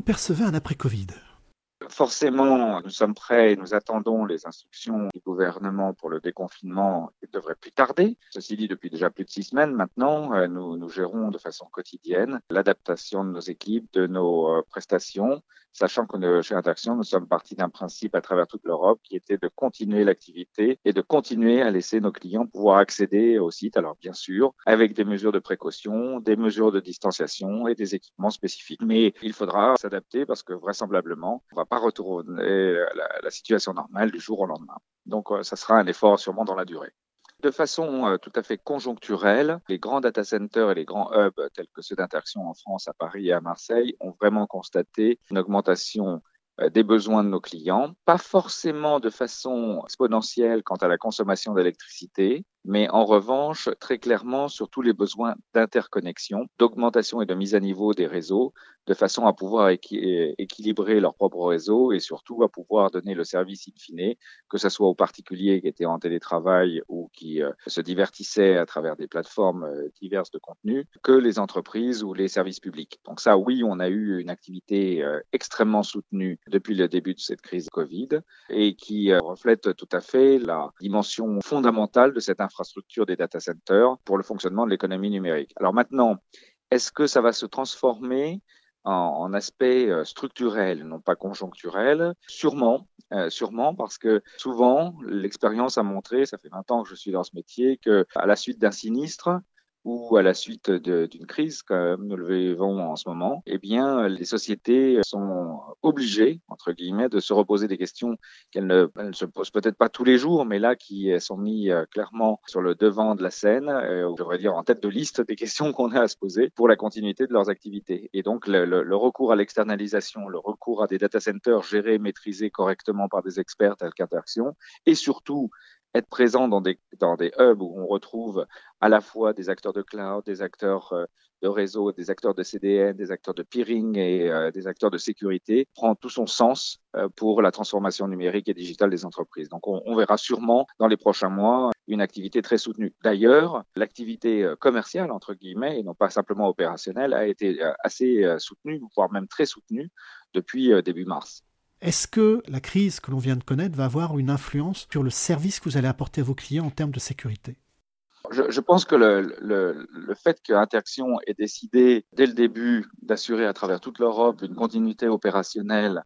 percevez un après-Covid? Forcément, nous sommes prêts et nous attendons les instructions du gouvernement pour le déconfinement. Qui devrait plus tarder. Ceci dit, depuis déjà plus de six semaines maintenant, euh, nous, nous gérons de façon quotidienne l'adaptation de nos équipes, de nos euh, prestations, sachant que chez Interaction, nous sommes partis d'un principe à travers toute l'Europe qui était de continuer l'activité et de continuer à laisser nos clients pouvoir accéder au site. Alors bien sûr, avec des mesures de précaution, des mesures de distanciation et des équipements spécifiques. Mais il faudra s'adapter parce que vraisemblablement, on va pas retourner la, la situation normale du jour au lendemain. Donc euh, ça sera un effort sûrement dans la durée. De façon euh, tout à fait conjoncturelle, les grands data centers et les grands hubs tels que ceux d'Interaction en France, à Paris et à Marseille ont vraiment constaté une augmentation euh, des besoins de nos clients, pas forcément de façon exponentielle quant à la consommation d'électricité, mais en revanche, très clairement, sur tous les besoins d'interconnexion, d'augmentation et de mise à niveau des réseaux, de façon à pouvoir équilibrer leur propre réseau et surtout à pouvoir donner le service in fine, que ce soit aux particuliers qui étaient en télétravail ou qui euh, se divertissaient à travers des plateformes euh, diverses de contenu, que les entreprises ou les services publics. Donc ça, oui, on a eu une activité euh, extrêmement soutenue depuis le début de cette crise Covid et qui reflète tout à fait la dimension fondamentale de cette infrastructure des data centers pour le fonctionnement de l'économie numérique. Alors maintenant, est-ce que ça va se transformer en, aspect euh, structurel, non pas conjoncturel? Sûrement, euh, sûrement parce que souvent l'expérience a montré, ça fait 20 ans que je suis dans ce métier, que à la suite d'un sinistre, ou à la suite d'une crise comme nous le vivons en ce moment, eh bien, les sociétés sont obligées, entre guillemets, de se reposer des questions qu'elles ne, se posent peut-être pas tous les jours, mais là qui sont mis euh, clairement sur le devant de la scène, euh, ou je devrais dire en tête de liste des questions qu'on a à se poser pour la continuité de leurs activités. Et donc, le, le recours à l'externalisation, le recours à des data centers gérés, maîtrisés correctement par des experts tels qu'Interaction, et surtout être présent dans des, hubs où on retrouve à la fois des acteurs de cloud, des acteurs euh, de réseau, des acteurs de CDN, des acteurs de peering et euh, des acteurs de sécurité, prend tout son sens euh, pour la transformation numérique et digitale des entreprises. Donc on, on, verra sûrement dans les prochains mois une activité très soutenue. D'ailleurs, l'activité commerciale, entre guillemets, et non pas simplement opérationnelle, a été assez soutenue, voire même très soutenue depuis début mars. Est-ce que la crise que l'on vient de connaître va avoir une influence sur le service que vous allez apporter à vos clients en termes de sécurité? Je, pense que le, fait que Interaction ait décidé dès le début d'assurer à travers toute l'Europe une continuité opérationnelle,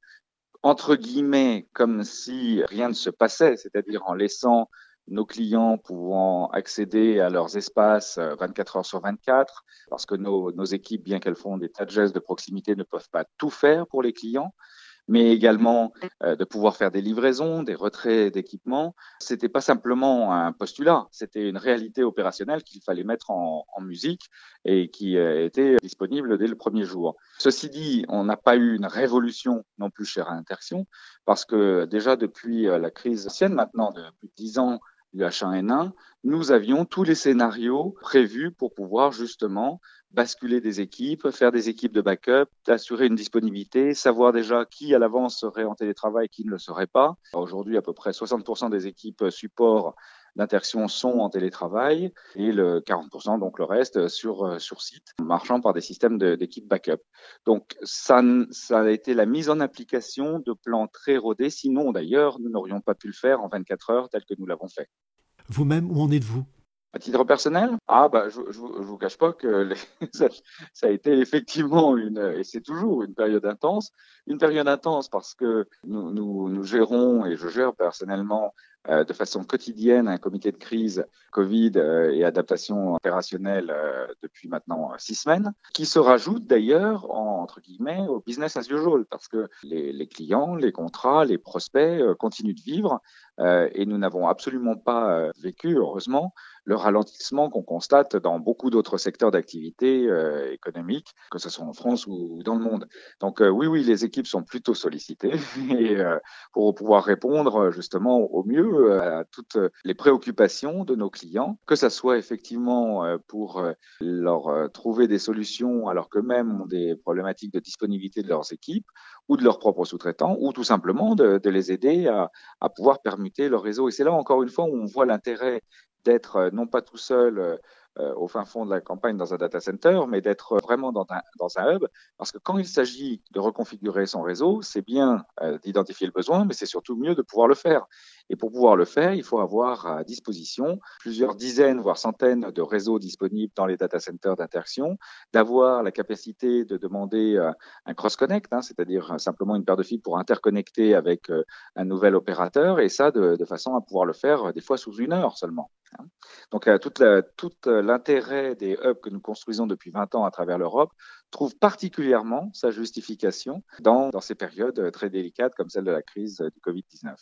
entre guillemets, comme si rien ne se passait, c'est-à-dire en laissant nos clients pouvant accéder à leurs espaces 24 euh, heures sur 24, parce que nos, nos équipes, bien qu'elles font des tas de gestes de proximité, ne peuvent pas tout faire pour les clients mais également euh, de pouvoir faire des livraisons, des retraits d'équipements. C'était pas simplement un postulat, c'était une réalité opérationnelle qu'il fallait mettre en, en, musique et qui euh, était disponible dès le premier jour. Ceci dit, on n'a pas eu une révolution non plus chez Interaction parce que déjà depuis euh, la crise ancienne, maintenant de plus de dix ans, du H1N1, nous avions tous les scénarios prévus pour pouvoir justement basculer des équipes, faire des équipes de backup, assurer une disponibilité, savoir déjà qui à l'avance serait en télétravail, qui ne le serait pas. Aujourd'hui, à peu près 60% des équipes support d'interaction sont en télétravail et le 40%, donc le reste, sur, sur site, marchant par des systèmes d'équipes backup. Donc, ça, ça a été la mise en application de plans très rodés. Sinon, d'ailleurs, nous n'aurions pas pu le faire en 24 heures tel que nous l'avons fait. Vous-même, où en êtes-vous? À titre personnel, ah bah je, je, vous cache pas que ça, a été effectivement une et c'est toujours une période intense, une période intense parce que nous, nous, gérons et je gère personnellement de façon quotidienne un comité de crise Covid euh, et adaptation opérationnelle euh, depuis maintenant six semaines, qui se rajoute d'ailleurs entre guillemets au business as usual parce que les, clients, les contrats, les prospects continuent de vivre et nous n'avons absolument pas vécu heureusement le ralentissement qu'on constate dans beaucoup d'autres secteurs d'activité euh, économique, que ce soit en France ou dans le monde. Donc euh, oui, oui, les équipes sont plutôt sollicitées et, euh, pour pouvoir répondre justement au mieux à toutes les préoccupations de nos clients, que ce soit effectivement pour leur trouver des solutions alors que même ont des problématiques de disponibilité de leurs équipes ou de leurs propres sous-traitants, ou tout simplement de, les aider à, à pouvoir permuter leur réseau. Et c'est là encore une fois où on voit l'intérêt d'être euh, non pas tout seul euh, euh, au fin fond de la campagne dans un data center, mais d'être vraiment dans un, dans un hub, parce que quand il s'agit de reconfigurer son réseau, c'est bien euh, d'identifier le besoin, mais c'est surtout mieux de pouvoir le faire. Et pour pouvoir le faire, il faut avoir à disposition plusieurs dizaines, voire centaines de réseaux disponibles dans les data centers d'interaction, d'avoir la capacité de demander euh, un cross-connect, hein, c'est-à-dire simplement une paire de fils pour interconnecter avec euh, un nouvel opérateur, et ça de, façon à pouvoir le faire euh, des fois sous une heure seulement. Hein. Donc toute l'intérêt des hubs que nous construisons depuis 20 ans à travers l'Europe trouve particulièrement sa justification dans, ces périodes très délicates comme celle de la crise du Covid-19.